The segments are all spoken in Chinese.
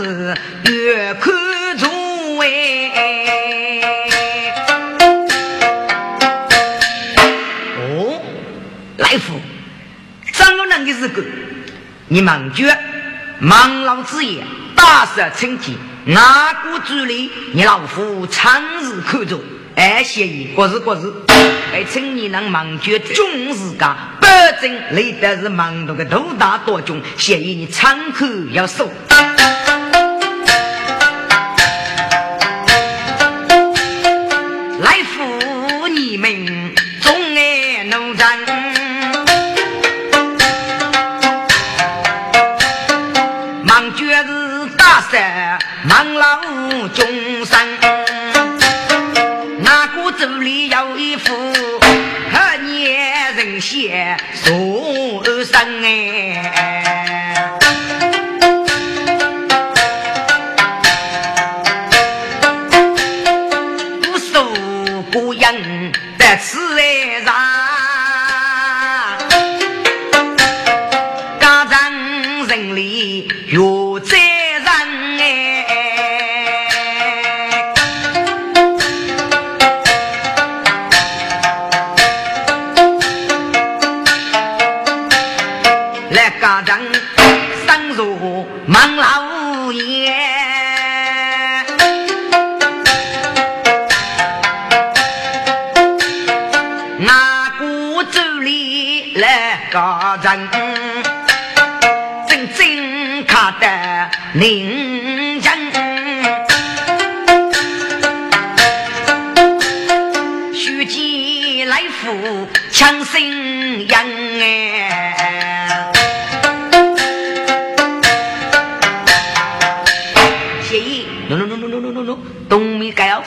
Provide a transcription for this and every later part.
长日月看中哎。哦，来福，张个人的是个，你忙绝忙老子也大赦成绩，哪个主力你老夫长日看着。哎，协议，过日过日，哎，请你能忙绝军事家，保证累的是忙多个头大多军，协议你仓口要收。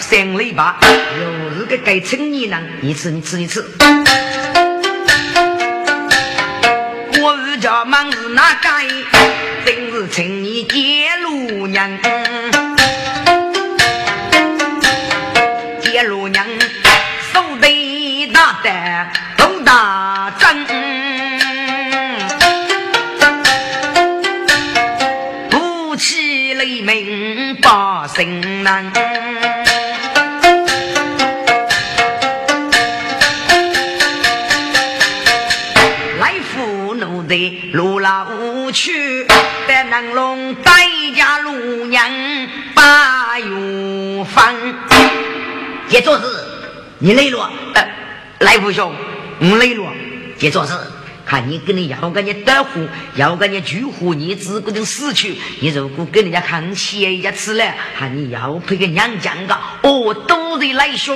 三里吧，又是个该青年人，你吃你吃你吃。我是家忙是哪个？真是青年接路娘，接路娘手得大的头大针，不起雷鸣把心难。接做事，你累了？来福兄，我累了。接做事，看你跟你要跟你得福，要跟你聚福，你只顾着死去。你如果跟人家看起，人家吃了，喊你要配个娘讲个，哦，都得来兄。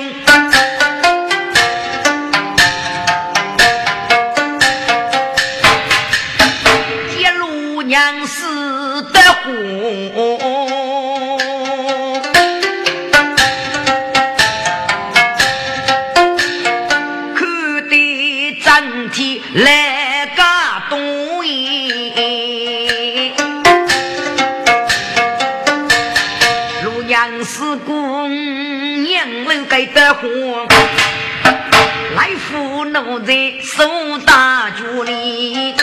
娘死在手大脚里。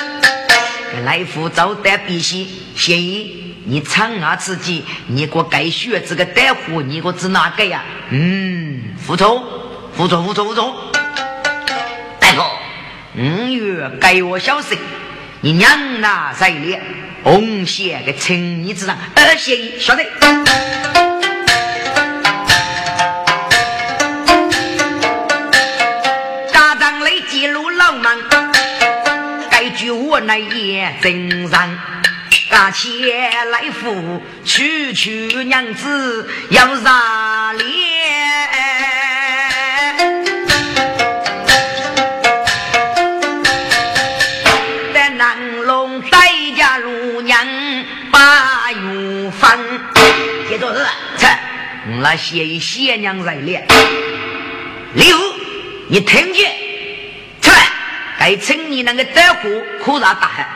来福早得必须协议，你长啊自己，你给我该学这个带货，你给我指哪个呀？嗯，服从，服从，服从，服从。大哥，五月该我消息，你娘哪在列？红线的青衣之上，二协议晓得。句我乃也真上，大且来福，娶娶娘子要啥脸？在南龙带家入娘八月份，接着是，切，我来写一写娘在脸。六，你听见？该称你那个大户可啥大汉？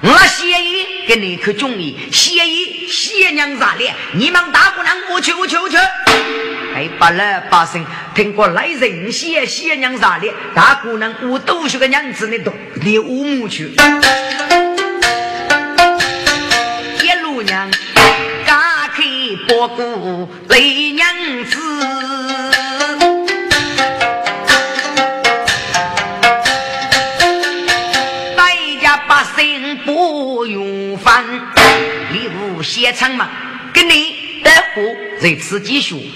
我谢意给你可中意，谢意谢娘咋的？你们大姑娘我去我去我去！哎，把来把声听过来人谢谢娘啥的，大姑娘我都是个娘子，你懂你乌木去。一路娘家开波谷雷娘子，现场嘛，给你得火在此继续。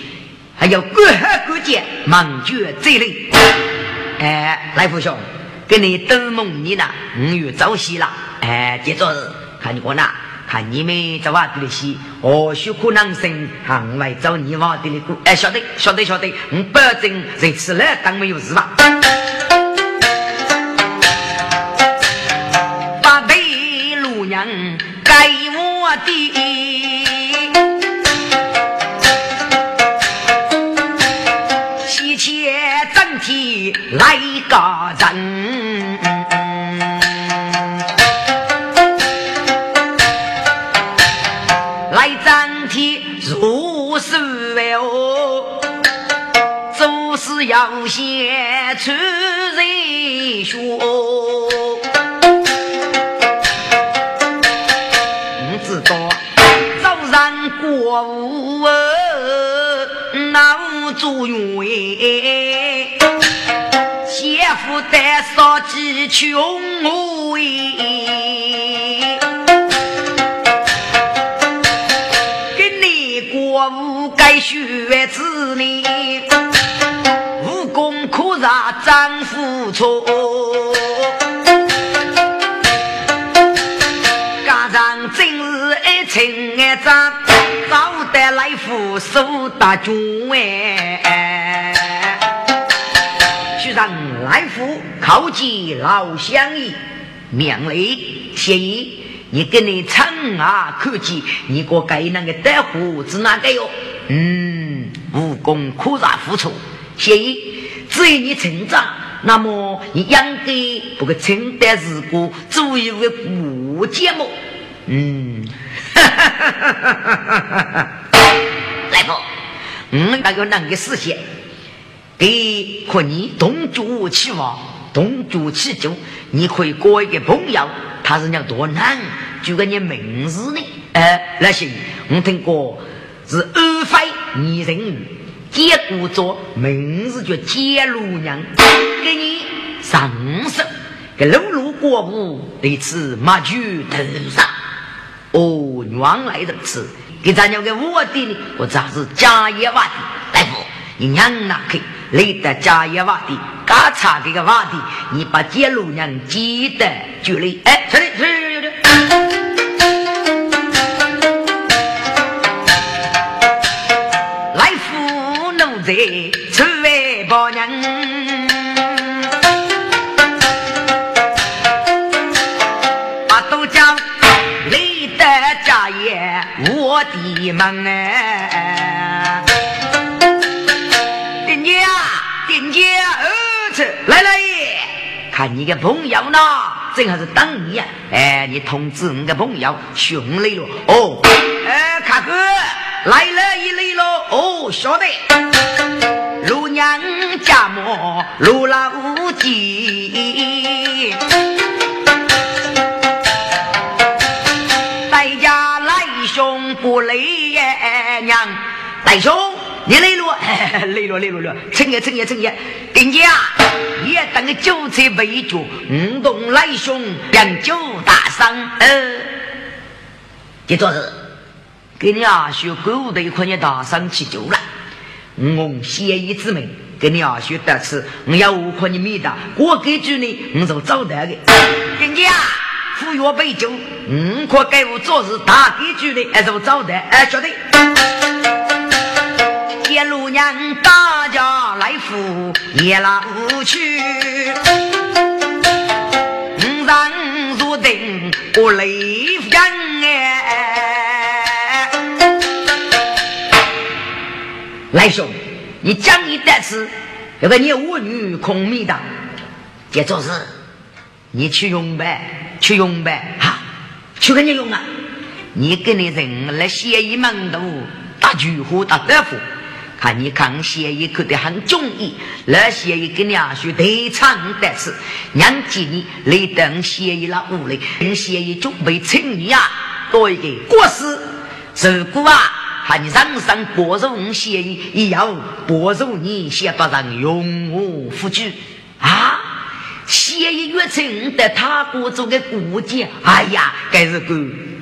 还有各行各业忙绝这类，哎，来福兄，跟你登梦你呢，五月早起了，哎，接着看我呢，看你们在外地里洗，或许可能性行外找你挖地里过，哎，晓得晓得晓得，我保证这次来当没有事吧。八辈路娘该我的。来个人，来整体如是哦，做事要先出带少几穷哎，跟你过午该学子呢，武功可让丈夫错，家长真是爱情爱长，早得来福寿大军哎。让来福靠近老乡义，命里协议，你跟你称啊客气，你过该那个带胡子那个哟？嗯，武功可咋付出？协议，只要你成长，那么你应该不会承担事故，做一个副节目。嗯，哈哈哈哈哈哈！来福，嗯，那个那个事情。给可你同住起房，同住起住，你可以过一个朋友，他是娘多难，就个你名字呢？呃，那行，我听过是二妃二人，结果做名字叫接路娘，给你上手，给路路过户，对此马具头上。哦，原来如此，给咱娘个我的呢，我这是家业瓦的大夫，你娘哪去？累得家业瓦地，嘎嚓这个瓦地，你把接路娘记得就来。哎，兄弟，兄弟，兄弟，来福奴才出外报娘，把都讲累得家业我的门哎。来来，看你个朋友呢，正好是等你呀。哎，你通知你个朋友，兄来了。哦，哎，卡哥来了一来了。哦，晓得。陆娘家母陆老几，在家来兄不累娘，大兄。你来了，来了，来了，了！陈爷，陈爷，陈爷，丁家也等个酒菜备足，五动来兄饮酒大伤。呃，这做是给你阿叔购物的一块钱大伤起酒了。我协议之名，给你阿叔得吃，我要五块钱米的，我给住你，我就找得的。丁家服药备酒，五块给我做事，大给住的，还是我找得，哎，晓得。夜路娘大家来扶，夜老去。五人入定不累人哎。来兄，你讲一单词，要个你舞女空米的，这做事，你去用呗，去用呗，哈，去给你用啊。你跟你人来写一门徒，打菊花打豆腐。看你看谢一口的很中意，那谢一个娘婿得唱的是，娘记你来等谢一了屋里，跟谢一准备请你啊，多一个国师，如果啊，喊你人生保佑谢一，也要保佑你先把人永无富举啊。谢一月成的他国做个顾家，哎呀，该是个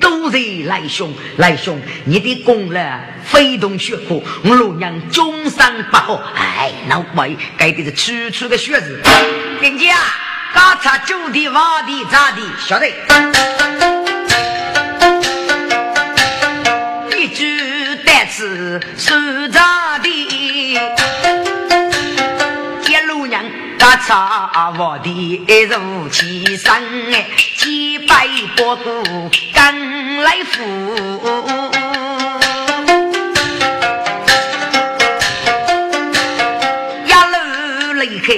都是来兄来兄，你的功劳非同小可，我老娘终身不好。哎，老鬼该的是处处的学子，人家刚才酒的挖的咋的，晓得？一句单词是咋的？大茶我的如其生哎，几百波股赶来扶，一路离开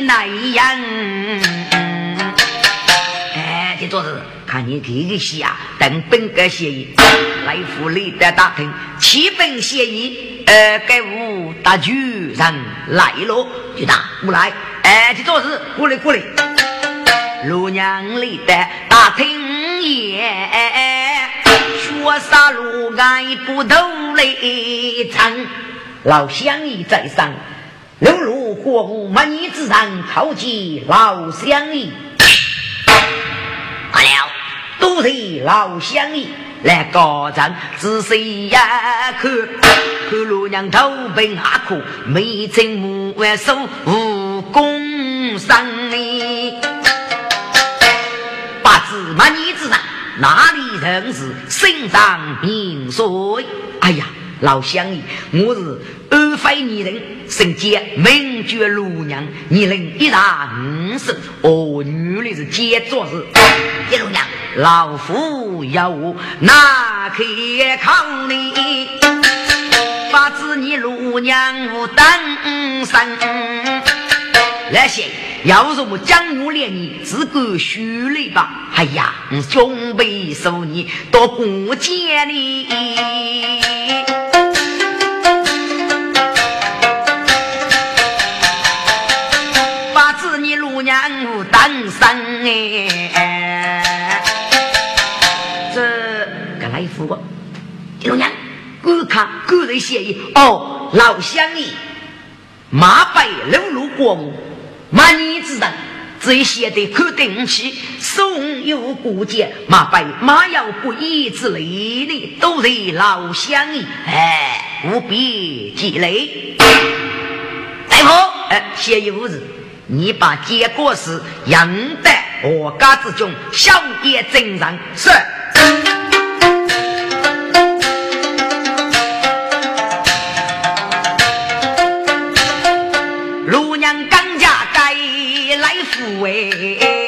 那一样？哎，这桌子看你这个戏啊，等本个协议来府里的大厅，七本协议，呃，该屋大主人来了，就打不来。哎，这桌子过来过来，陆娘里的大厅也，说啥路爱不头来唱，老乡义在上。流入国无满意之人，靠近老乡义。罢了，都是老乡义来高赞，仔细一看，看老娘头病阿苦，没曾母万手无功伤哩。八字满意之人，哪里人是心上名水？哎呀！老乡爷，我是安徽女人，身兼名爵禄娘，年龄一大五十，哦，女的是接做事。一路娘，老夫要我哪可靠你？发子你禄娘无当生。那些要是我江湖连你只管虚来吧。哎呀，准备送你到过节里。娘当生哎，这个来福我，老娘我看个人协议哦，老乡爷马背流入国务，满年之人，这些的可定起，送有过节，马背马要不义之类的，都是老乡爷哎，务必积累。大夫，哎，协议无事。你把结果是赢得我家之中，小叶真人是。陆娘刚家该来抚慰。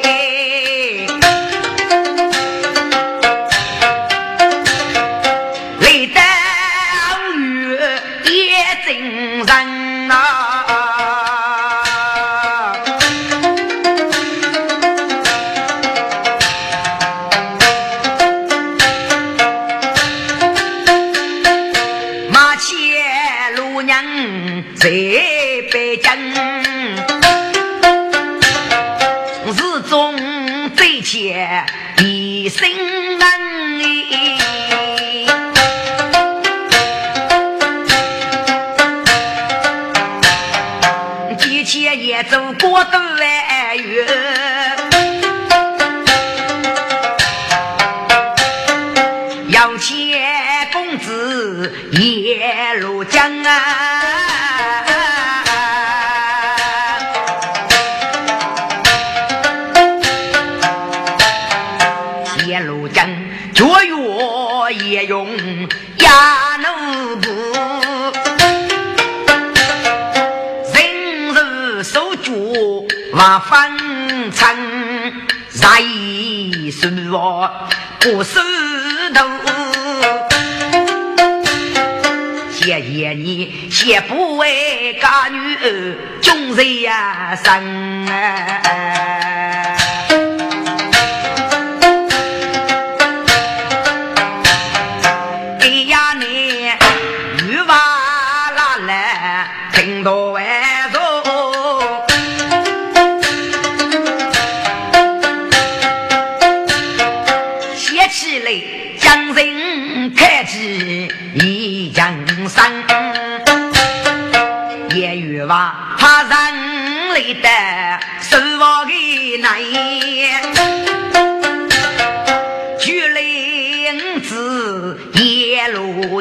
女儿，终日呀生。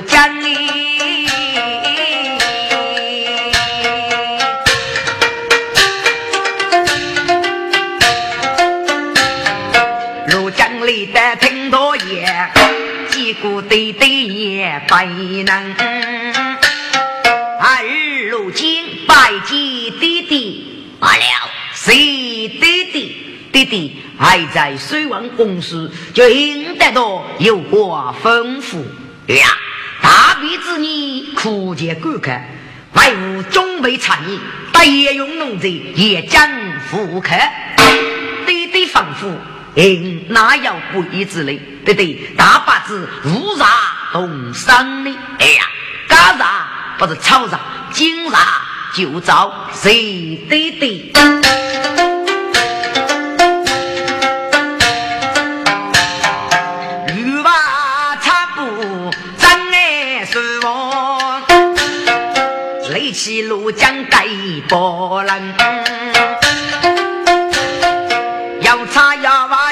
将你。如今累的挺多年几个弟弟也不能。而如今拜祭弟弟完了谁弟弟弟弟还在水王公司就应得到有关吩咐。呀。大鼻子女苦节顾客，外务准备产业，大业用农者也将复客。爹爹吩咐。嗯，哪有不义之类？对对，大把子乌纱动身的。哎呀，干啥不是草啥，金啥就找谁对对。雷起路江盖波浪。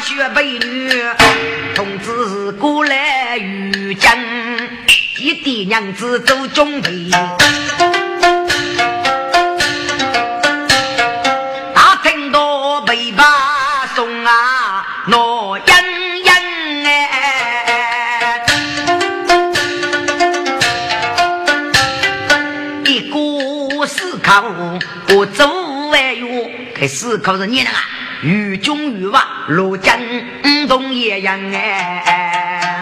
学美女，同志过来遇见，一爹娘子走准备。开思考是你那个。与君与娃，如江东一样哎。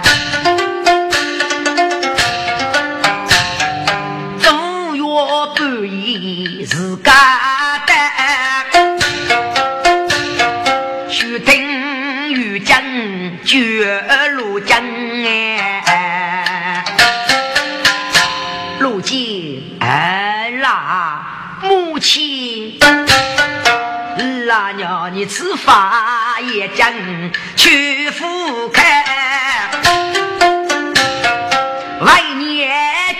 走月半夜自家的，须听与江绝如江此法也讲去赴开，外年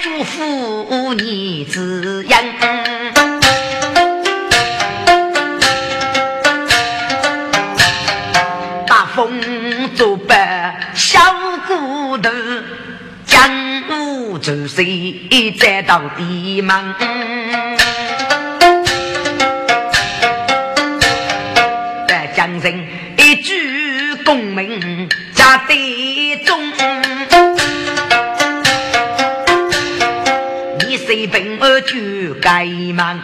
祝福你滋养。大风作伴小骨头，江湖走水再到地门。你随便而就该忙。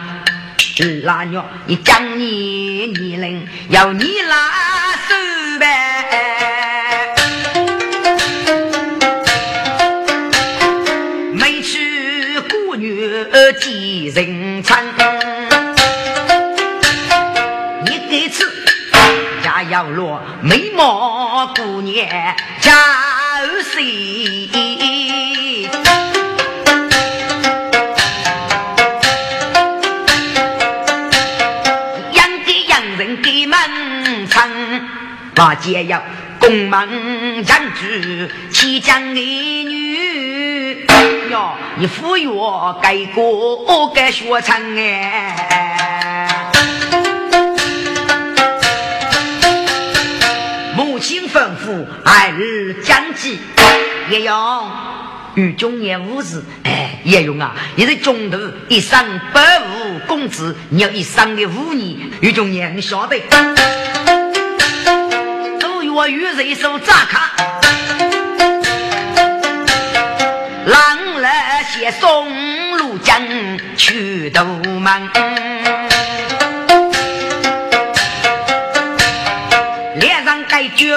二娘，你讲你年龄要你拉手呗，没娶姑娘几人称。要落美貌姑娘家儿把姐要宫门将住七将儿女哟，你抚育该过该学成哎。母亲吩咐二日将计，叶勇与中年武士，哎，叶勇啊，你是中途一生百无公子，你要一生的五年，于中年你晓得？我与人手扎卡，狼来写松露江去斗门。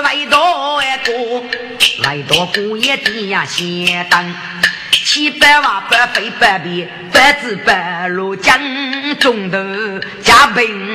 外多一个，外多姑爷的呀，先当七百万百飞百变，百子百路江中头家平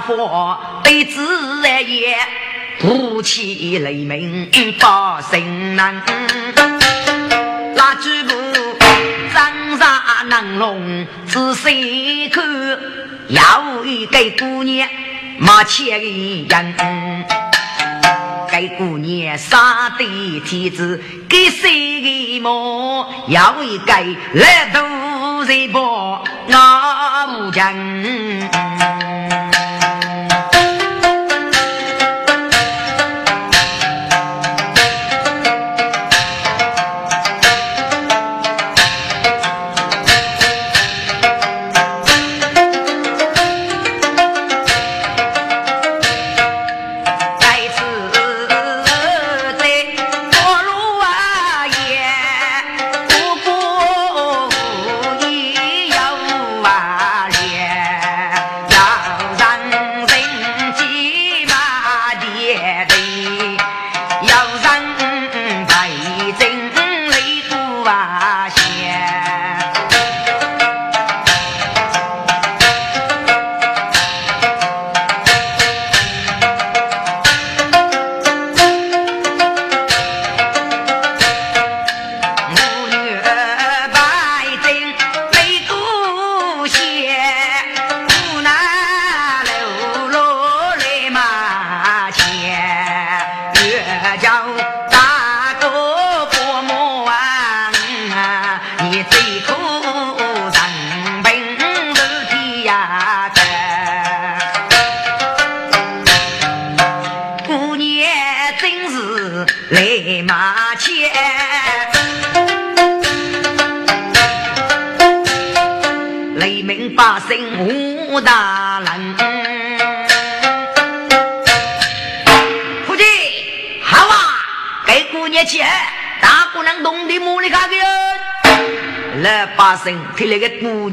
佛对子然也，不起雷鸣把声难。那举步张沙能龙仔细看，要一个姑娘马前的人。该姑娘杀的天子，给谁么？要为该来渡人波，我无疆。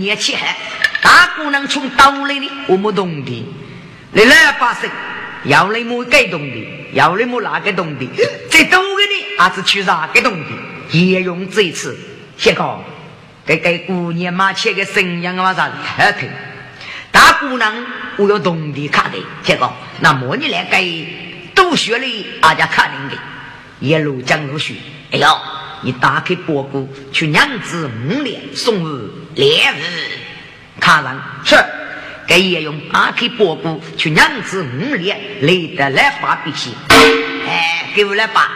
个姑娘去害，大姑娘从刀里的我们懂的，你来把身要你么给懂的，要你么哪个懂的，最多的呢还是去哪个懂的，也用这次先讲，给给姑娘嘛切个生养啊啥的好听，大姑娘我要懂的看的，先讲，那么你来给都学的大家看的，一路讲路去，哎呦。你打开包裹，去娘子五年送入烈日，看人是给也用打开包谷，去娘子五年累得来发脾气。哎，给我来把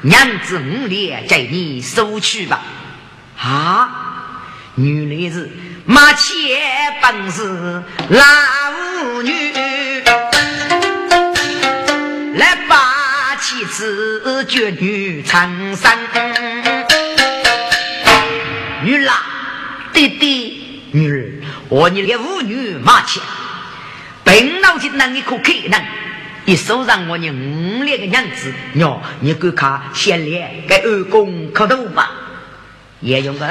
娘子五年在你收去吧。啊，女人是马前本是老舞女，来把。妻子绝女长生，女郎弟弟。女儿，我你连妇女马前，本脑筋能一颗可能，一手让我你五两个娘子，哟，你给看先烈给二公磕头吧，也用个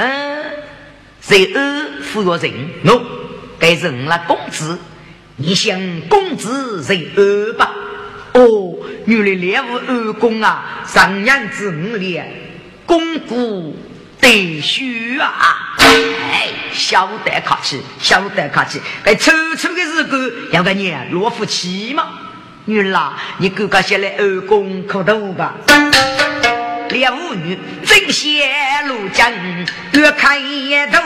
谁二扶着人，喏，给人了公子，你想公子谁二吧？哦，原来练武二公啊，上娘子五年，功夫得虚啊！哎，晓得客气，晓得客气。该抽抽的日子要个你落福气嘛？女儿，你哥哥先来二公磕头吧。练武女正显露江，越看越头。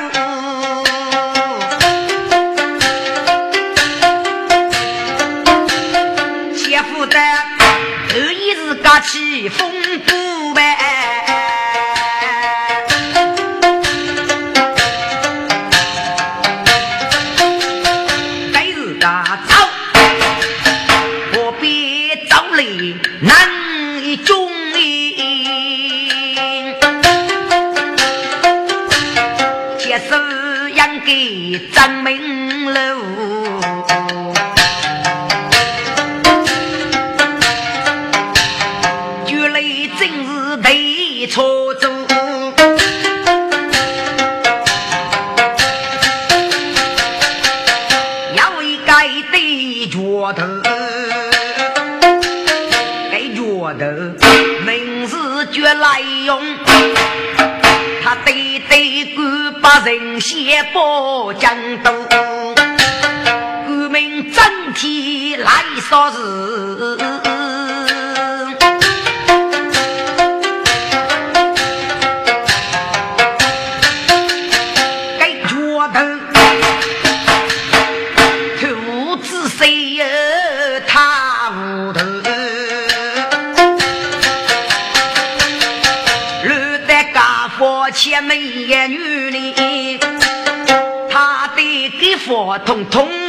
负担，二一是刮起风波给张明人先我统统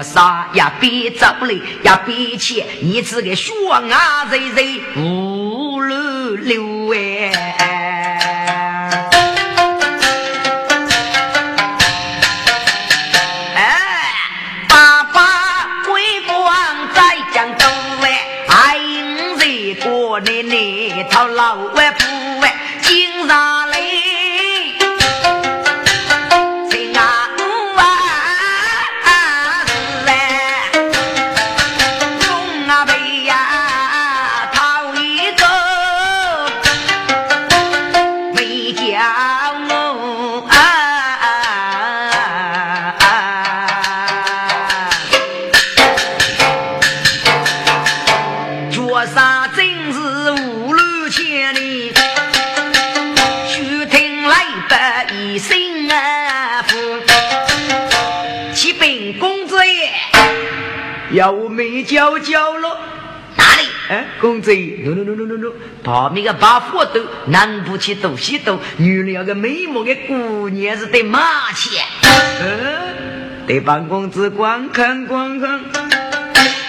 哎，脚啥呀？别走嘞，呀别去！你这个血啊，人人无路流哎！教教了，哪里？哎，公子，no no no no no no，旁边个把火斗，南不去东西斗，女人要个美貌的姑娘是得马钱。嗯，得帮公子观看观看，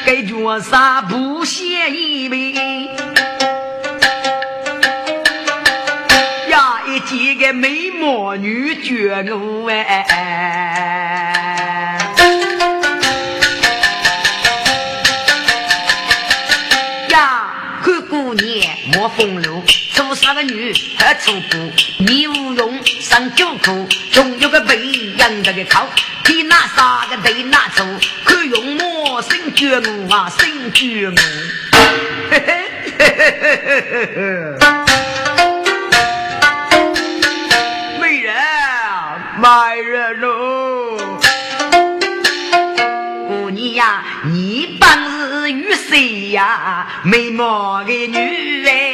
给脚上不嫌一杯？呀，一见个美貌女绝我哎。风流，出三个女？还出步，你无用上酒库，总有个背养这个靠，你拿啥个对拿出，可用魔神绝我啊，神绝我，嘿嘿嘿嘿嘿嘿嘿，美人美人喽，姑娘呀，你帮是与谁呀？美貌的女哎，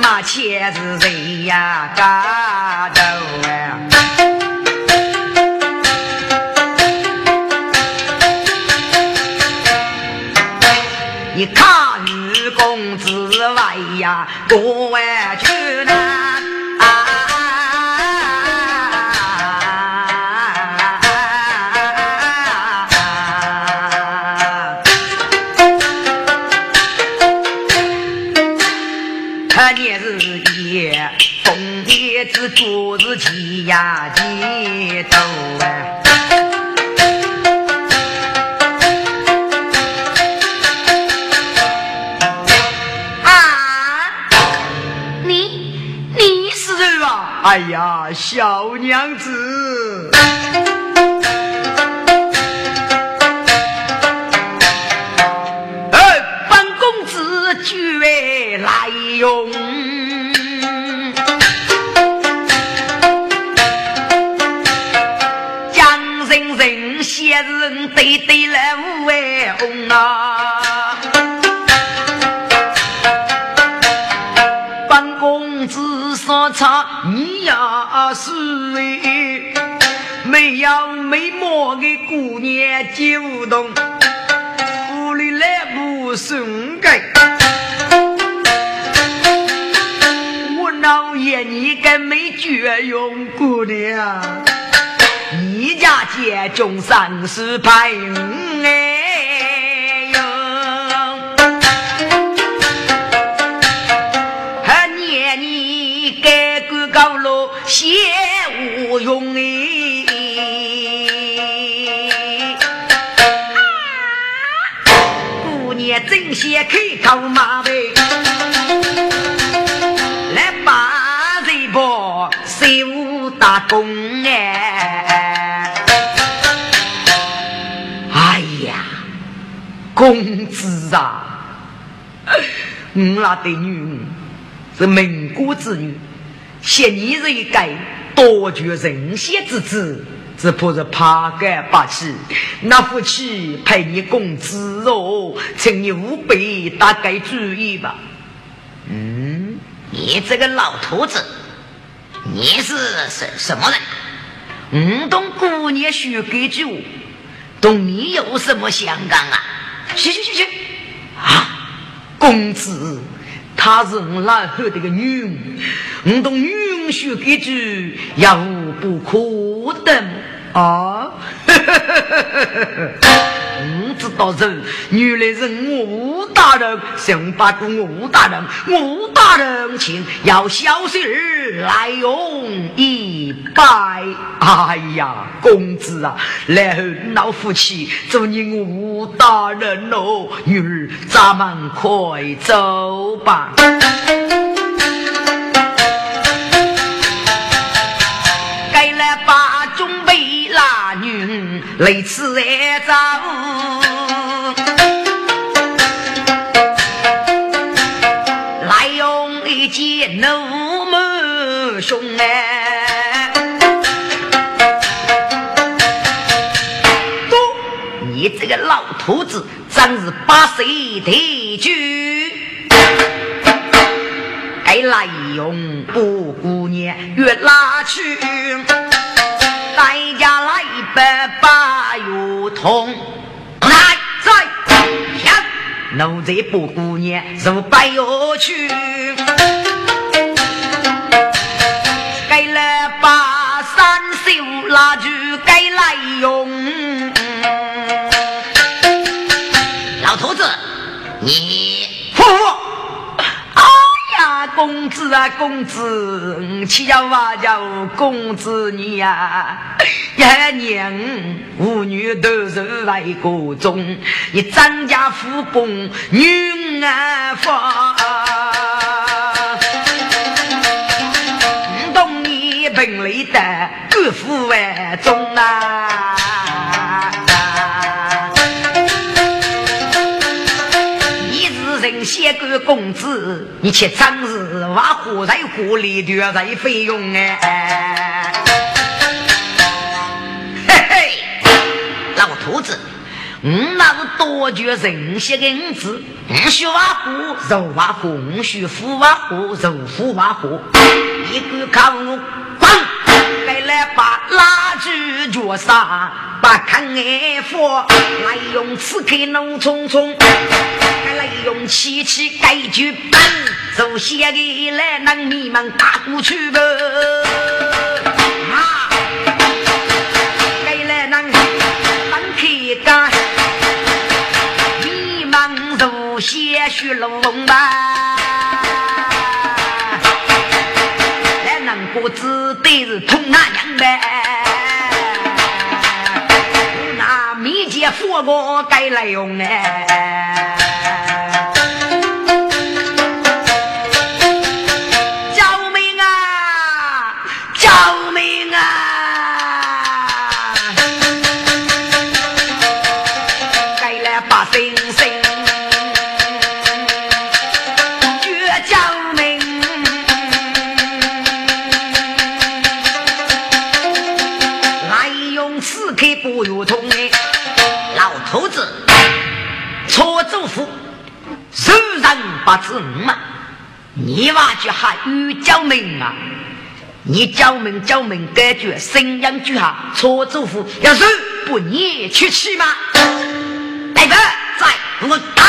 马钱是谁呀？嘎头啊，你看。公子外呀，多哎呀，小娘子，姑娘就动，屋里来不顺改。我老爷你该没绝用姑娘。一家接中三十排，哎呦，还念你改革高楼写无用哎，姑娘真些开口马呗，来把这波修打工哎。哎呀公子啊，我那的女是民国之女，现你这一改多绝人先之子，只怕是怕干不起。那夫妻陪你公子哦，请你务必打改主意吧。嗯，你这个老头子，你是什什么人？唔懂姑娘许给主，同你有什么相干啊？去去去去！啊，公子，她是我老后的个女儿，我同允许给句，也无不可等啊！我知道人，原来是吴大人，想把个吴大人，吴大人请要小婿儿来用一拜。哎呀，公子啊，然后老夫妻祝你吴大人哦，女儿咱们快走吧。女来吃来走，来用一件怒目胸哎，都你这个老头子，真是八岁的举。该来用布姑娘越拉去，大家百把油桶，来在，奴才布姑娘入百油去，啊，公子，七家八家公子你呀，一年五女都是来个中，你张家富公女儿房，懂你本领的国富万中啊。先个公子，你且真是挖火柴火里丢在费用哎！嘿嘿，老头子，我那是多绝人些个银子，我需挖火，肉挖火，我需火挖火，肉火挖火，一个看我滚！该来把拉锯脚上，把看爱佛来用刺客弄匆匆，该来用气气盖住板，首先的来让你们打过去吧。啊，该来让板开干，你们首先去龙吧。我只得是痛那娘呗。那米姐富哥该来用哎。救命啊！救命啊！人不知嘛？你娃就还有叫名啊？你叫名叫名，感觉声音就下，错祖父要是不你去气吗？来吧，在我打。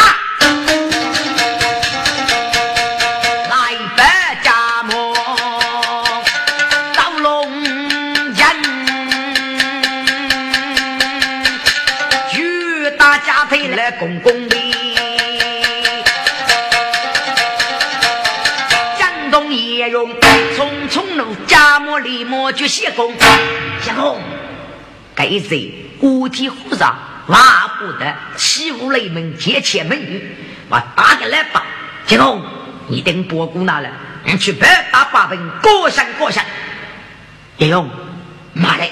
公公母立马就谢公。谢公，该谁五体虎上挖不得，欺负雷门借钱美女，我打个来吧。谢公，你等伯姑拿来，去白打八分，过上过上。叶用，妈的，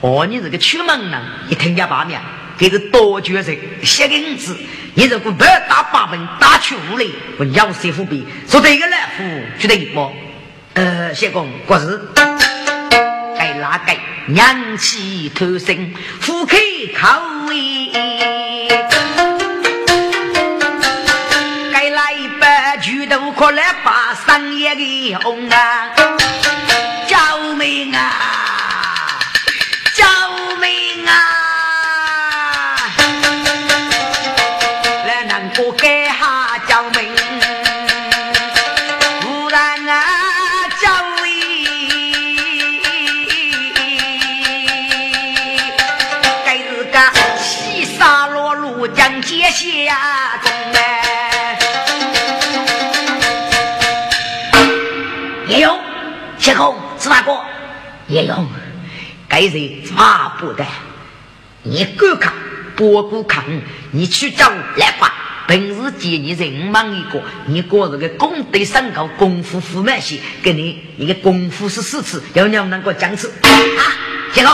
哦，你这个出门人，一听见八面。给是多角色，写个银子，你如果不打八本打去五雷，我鸟师傅比说这个来福觉得不？呃，谢公，国事该哪个娘气偷生，富开口意，该来一百巨头可来把商业的红啊，叶勇，该人抓不得，你敢看，不顾看，你去找来吧。本是借你人忙一个，你过这个功德深高，功夫富满些，给你一个功夫是四次，要娘能够讲次啊，谢公，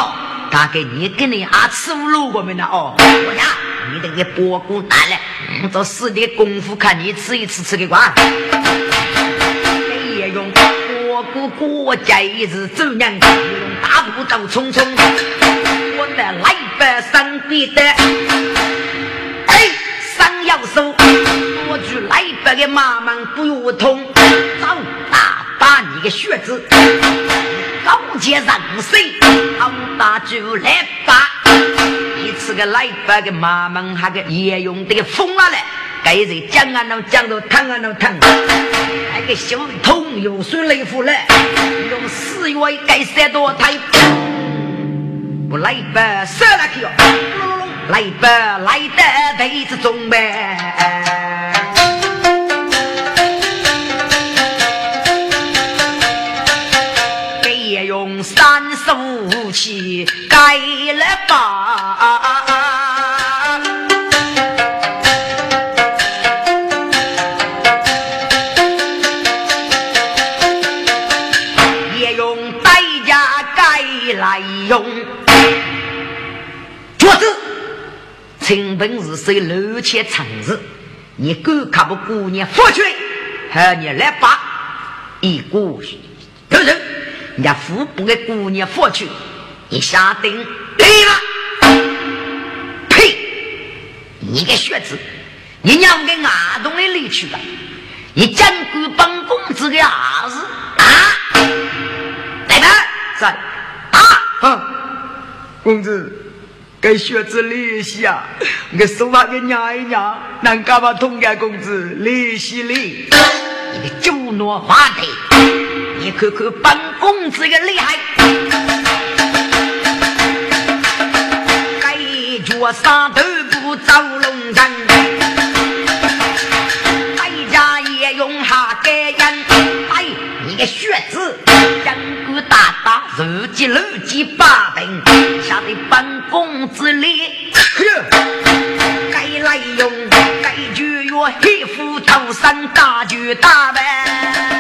大概你给你阿次五路过没呢？哦，我呀。你等个波谷拿来，做死的功夫，看你吃一次吃个光。也用波谷过节日走娘，大步走匆匆。我的来百上边的，哎，上要手，我去来百个妈妈不要痛，走大把你个血子，高阶人士，好大就来吧。是个来白个妈妈，还个也用这个疯啊嘞！该人讲啊能讲到疼啊能疼，那个心痛又酸泪腐嘞，用四月该三多台，不来白杀了去哟！来白来得辈子中呗。三十五起改了吧，本是谁楼前长子？你敢看不姑娘付去，和你来把一股得人，人家付不给姑娘付去。你下定对了？呸！你个血子，你娘给阿东的离去了？你讲过本公子的儿子啊？来吧，在啊！啊，公子，给学子利息啊！给手把给娘一娘，难干嘛同干公子离席离？你个酒懦滑头，你看看本公子的厉害！我上头不走龙如饥如饥八等，吓得本公子脸。该来用，该就用黑斧头上大举打呗。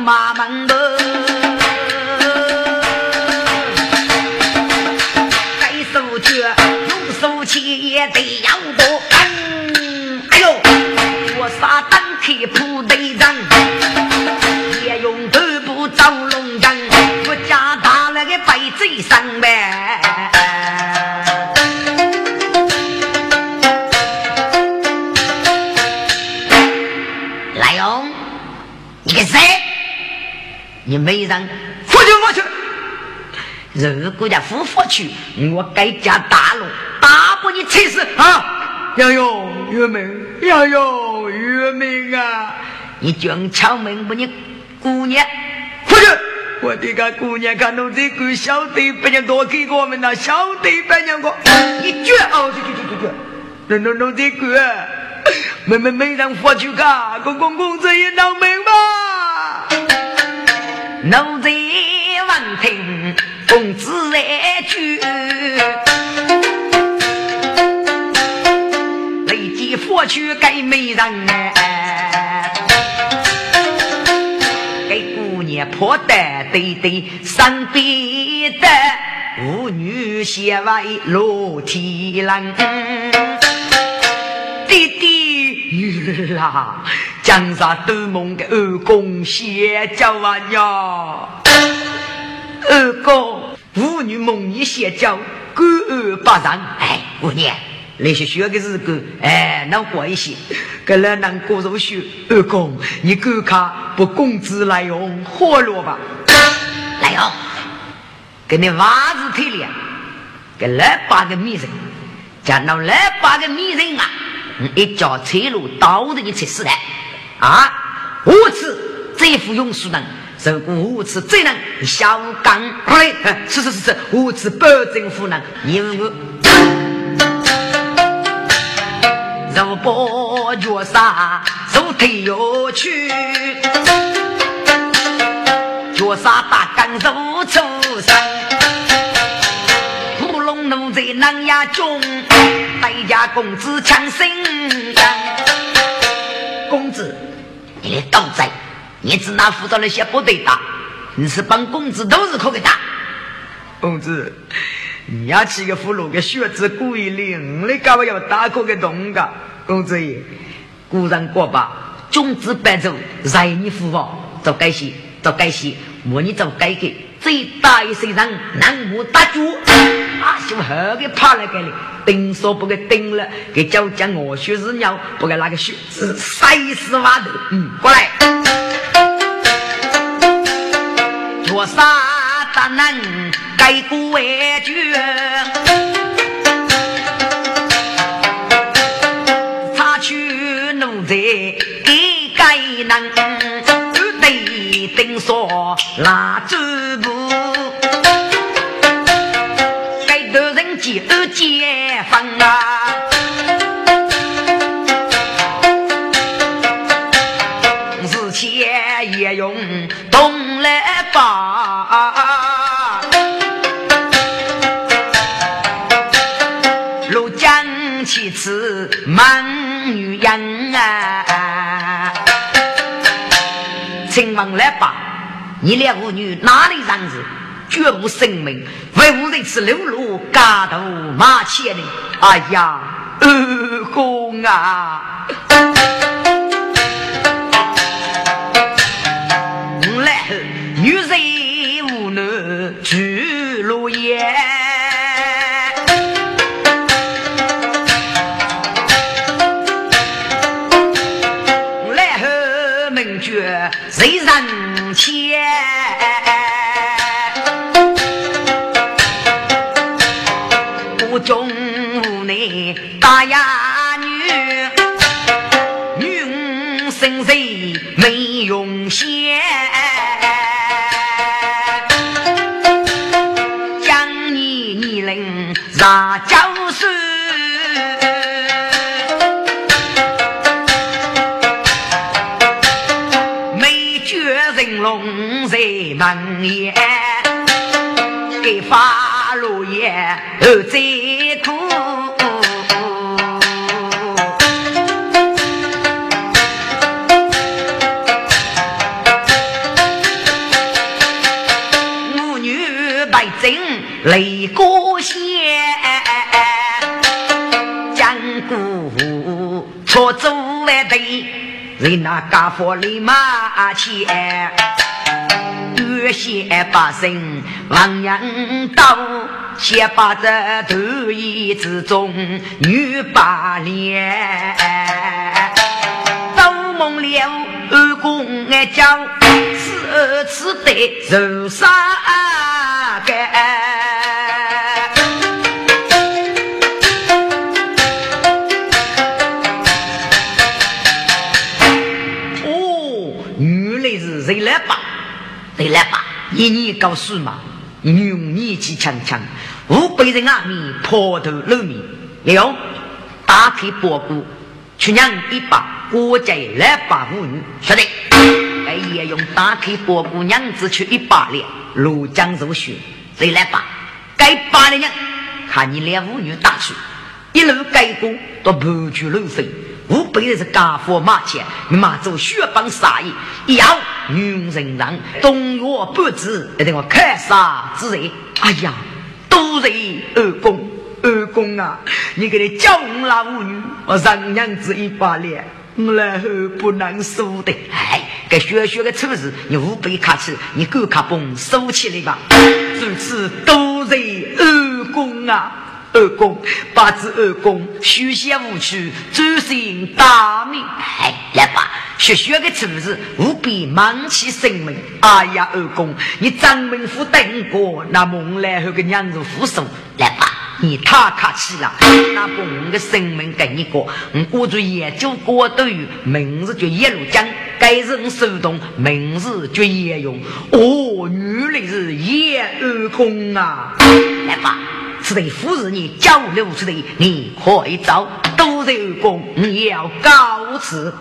马门的。该手绝，用手起也得要多。哎、呦，我杀单开铺队长，也用头部走龙江，我家打了个白贼。你没让父去父去！如果叫夫妇去，我该家大路，打把你气死啊！杨勇，岳明，杨勇，岳明啊！你将敲门把你姑娘，父去！我的个姑娘，看到这个小弟别人多给我们那小弟别人我，你绝哦，去去去去去，弄弄弄这个，妹妹没让父去干，公公公子也闹明吧？奴才闻听。公子来句，立即佛去给美人，给姑娘破的对对身边的妇女写为裸体郎，弟弟女儿啊，江上多梦的二公写教完呀。二公，妇女梦里邪教，官二不让。哎，姑娘，那些学的日子，哎，能过一些。格来能过入学，二公，你赶快不公子来用活路吧。来用，给你娃子退了，给来八个米人，叫那来八个米人啊，一脚车路倒着你去死的啊！无耻，这副庸俗人。如果无耻罪人，小刚，哎，是是是是，无耻保证夫人，你问我，如不绝杀，如退要去，绝杀大刚如出南衙中，代家公子强心公子，你的刀在。你只拿辅导那些不对打，你是帮公子都是可以打。公子，你要起个俘虏，个血子故意领，你干嘛要打过个动个？公子爷，古人过吧，君子白走，任你服王，做改写，做改写，莫你做改革，最大一身上难无大主。啊，就后给爬来给你，顶说不给顶了，给叫将我血是鸟，不给那个血是塞死瓦头。嗯，过来。多少大难改过为绝，擦去奴才一改难，得顶说拉主得人接解放啊，日前也用东来。把陆江其次满女人啊，请问来吧，你俩妇女哪里人子？绝无生命，为吾这次流露嘎头马前的。哎呀，二公啊！女人无能举路也，来后名绝谁人中无内大呀女，女生谁没用先？儿在哭。雷过县，江姑错走来对，人那家伙立马前，月先把身亡羊刀，先把这头一之中女把脸，做梦了二公爱叫，此次得受伤干。谁来吧？一年告诉嘛，用年纪强强，五百人阿弥破头露面，有打开包谷，去娘一把国家来把妇女，晓得？哎也用打开包谷，娘子去一把脸，庐江入血，谁来吧？该把的人，看你连妇女打去，一路改过都不惧路飞。五百人是家伙马前，马走血帮杀意，一要女人让东岳不知，一定我看杀之人。哎呀，都是二公，二公啊！你给你教那妇女，我让娘子一把脸，我然后不能收的。哎，给学学个丑事，你五百卡起，你够卡崩收起来吧。如此都是二公啊！二公，八字二公，休闲无趣，专心大命。哎，来吧，学学个词字，务必忙起生命。哎呀，二公，你张门府等过，那梦来后个娘子扶手。来吧，你太客气了。那不我的生命给你过，我过去研究过都有，明日就一路讲，该人手动，明日就也用。哦，原来是叶二公啊！来吧。此地夫人，你交流此地，你快走，都是公要告辞。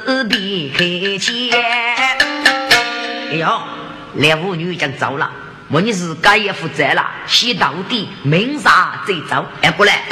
起次别开前。哎呦，猎妇女讲走了，我你是该也负责了，先到底，明啥再走？哎，过来，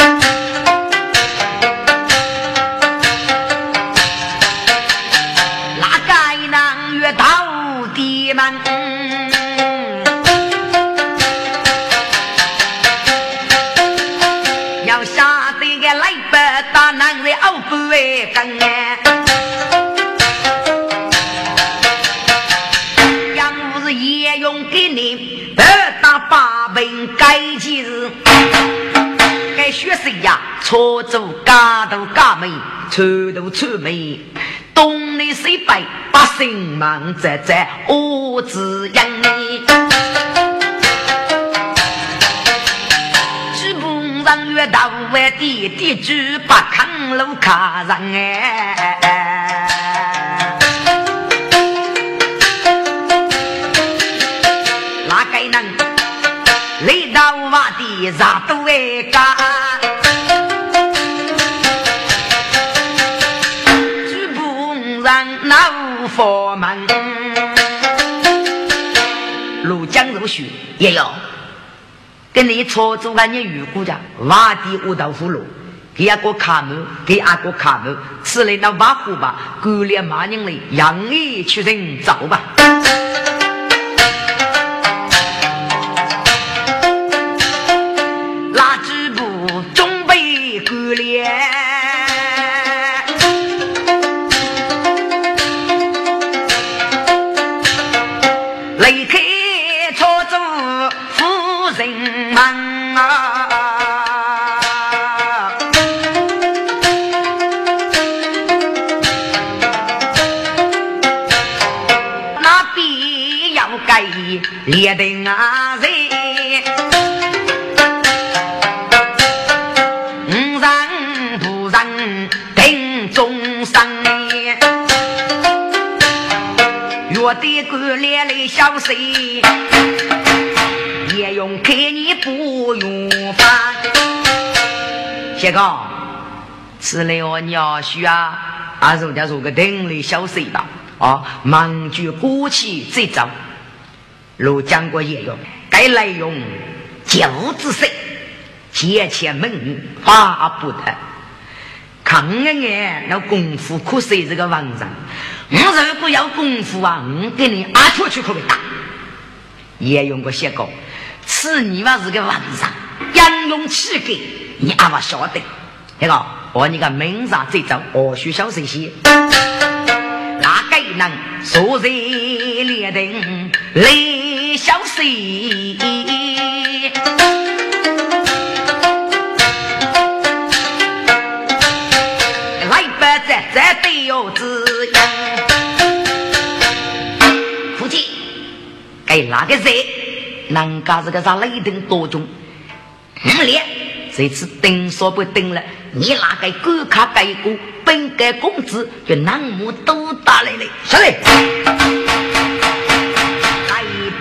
错走嘎头嘎尾，错头错尾，东南西北百姓忙在在，我只养你。上月大外地，地主把康路卡上哎，哪个能来到外地啥都爱干？也有。跟你操作俺你预估着，挖地五道葫芦，给阿哥卡门，给阿哥卡门，吃了那挖湖吧，狗脸马人类，养义去人走吧。列等啊人，不人不人等众生。月的姑连累小谁，也用给你不用烦。谢哥，吃了我尿啊，俺人家做个等里小谁的啊，忙就过去再走。如将过也用，该内容就子色，节前门发不得。看一眼那功夫可是这个网上，我如果要功夫啊，我给你阿出去可以打。也用过写过，此你娃是个网上，应用起给你阿不晓得。那个，我你个门上最早，我需小心些。哪个能坐在列顶来消息？来不在在对有子样。父亲，给哪个谁？能家这个啥雷霆多重？五连这次顶说不顶了？你哪个狗卡盖过？本该公子就南木都打来了，是嘞。来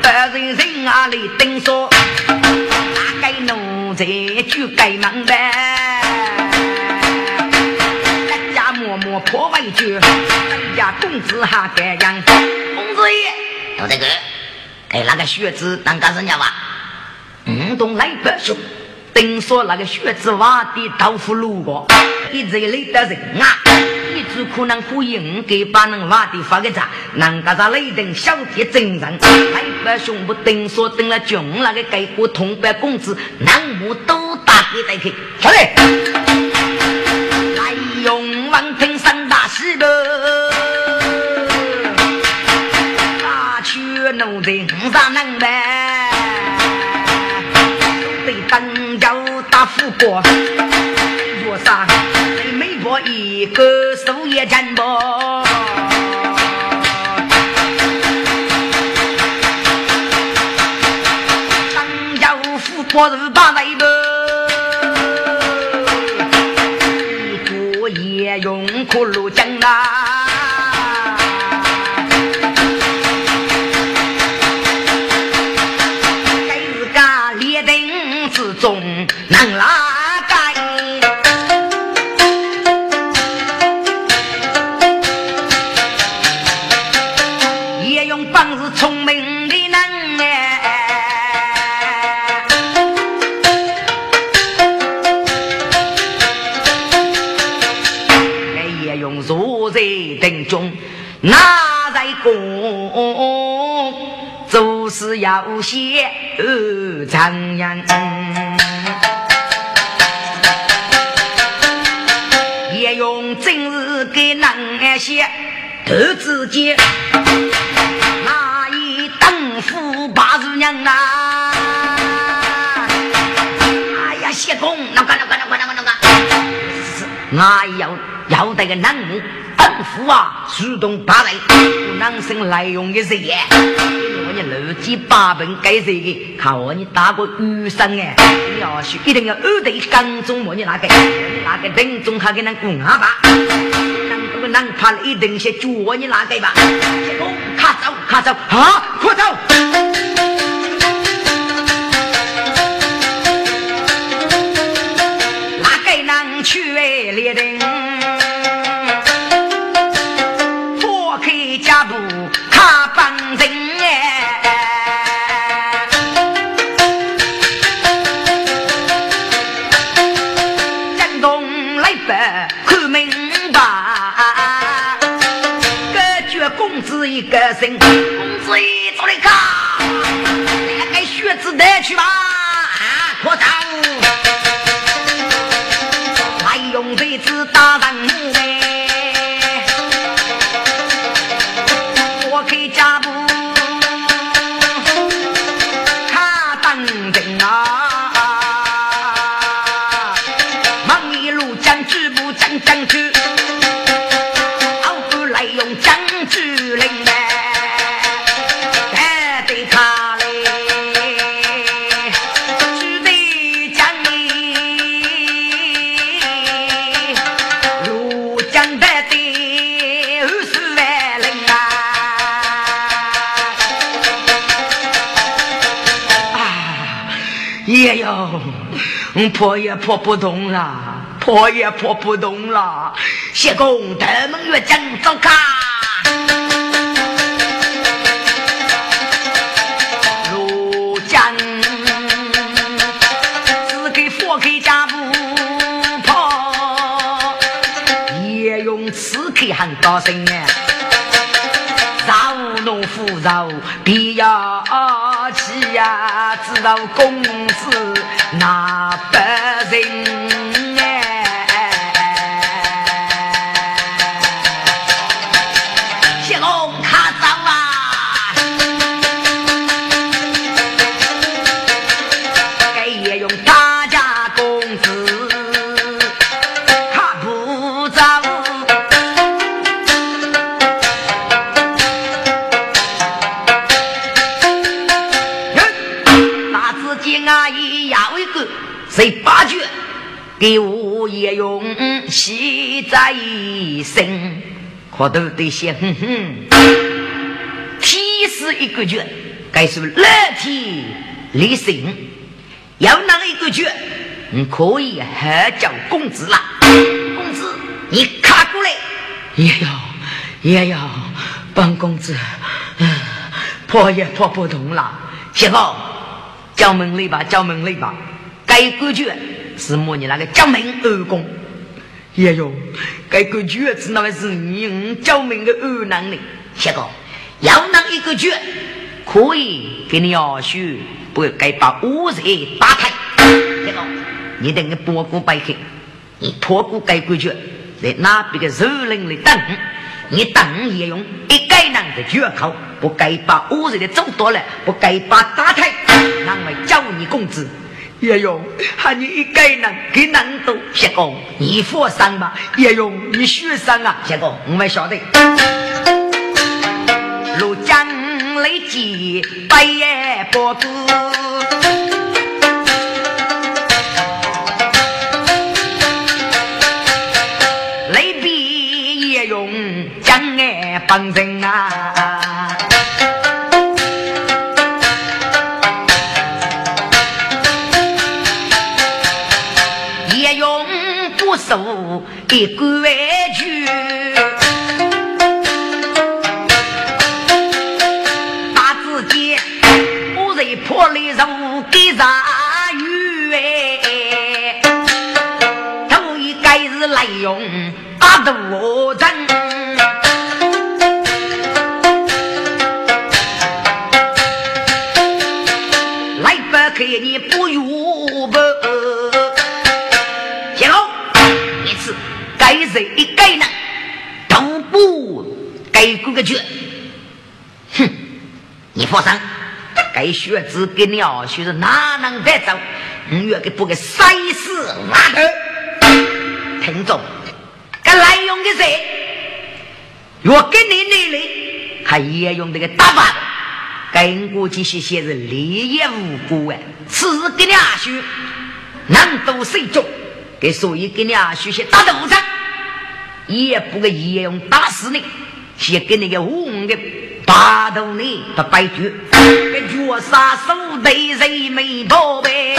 百人人啊里顶说，哪该奴才就该忙呗。人家默默破坏局，一家公子还该养。公子爷，老大哥，给那个学子当干人家吧？嗯，东来百兄。听说那个靴子挖的豆腐路过，一直累的人啊，一直可能可以五给把人挖的发给他，能给他累等小弟真人，还把胸部听说等了穷那个给过同班工资，南木都打给带去，好嘞，来用王庭三大师的，大去奴才五上能呗。大富国，若啥每博一个。那在宫，做事要些张扬。那些头子间，那一等夫八十娘啊！那要要得个男木等夫啊，主动八来，男生来用的谁呀？我你六级八本该谁的？看我你打过雨伞哎！你要是一定要二对刚中，我你那个，那个等中他给人滚阿爸。能怕一定些脚你拿给吧？卡走卡走啊！快走！去破也破不动了，破也破不动了。谢公，他们越讲走开。如将只给佛开家不破，也用刺客很高声啊，饶农夫饶必要气呀，知道公子那不给我也用喜在一身，可都得先哼哼。提示一个卷，该是乐体立身，要哪一个卷，你可以还叫公子啦。公子，你卡过来。也要也要，本公子，嗯破也破不动了。媳妇，叫门里吧，叫门里吧。该个卷是模拟那个江门二公。也有，该个绝子那位是你救命的二男的。谢哥，要能一个绝，可以给你二叔，不该把五日打开。谢哥，你等个波谷摆开，你托过该个卷，在那边的肉林里等，你等也用一该人的绝口，不该把五日的走多了，不该把打开，难为叫你公子。也有，喊你一个人给难度。谢公，你佛山吧？也有，你学生啊。谢公，我们晓得。如江雷击，白夜波子。雷比也用江爱帮人不受一规矩，你放心，该学子给你学是哪能得走？你要给不给塞死瓦头？听众，该来用的谁？我给你那里还也用这个打法。跟过去些些是立业无辜啊，此给你二学难度谁重？给所以给你啊学些打斗仗，也不给也用打死你，先给那个红的八头你不白绝，个绝杀手得人没宝贝，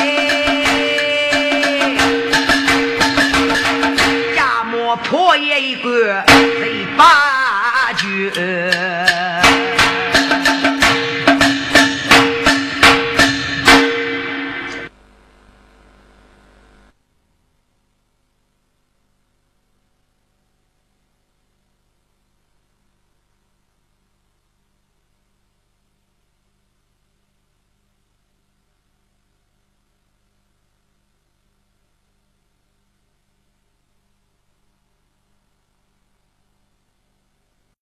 家母破一个最八绝。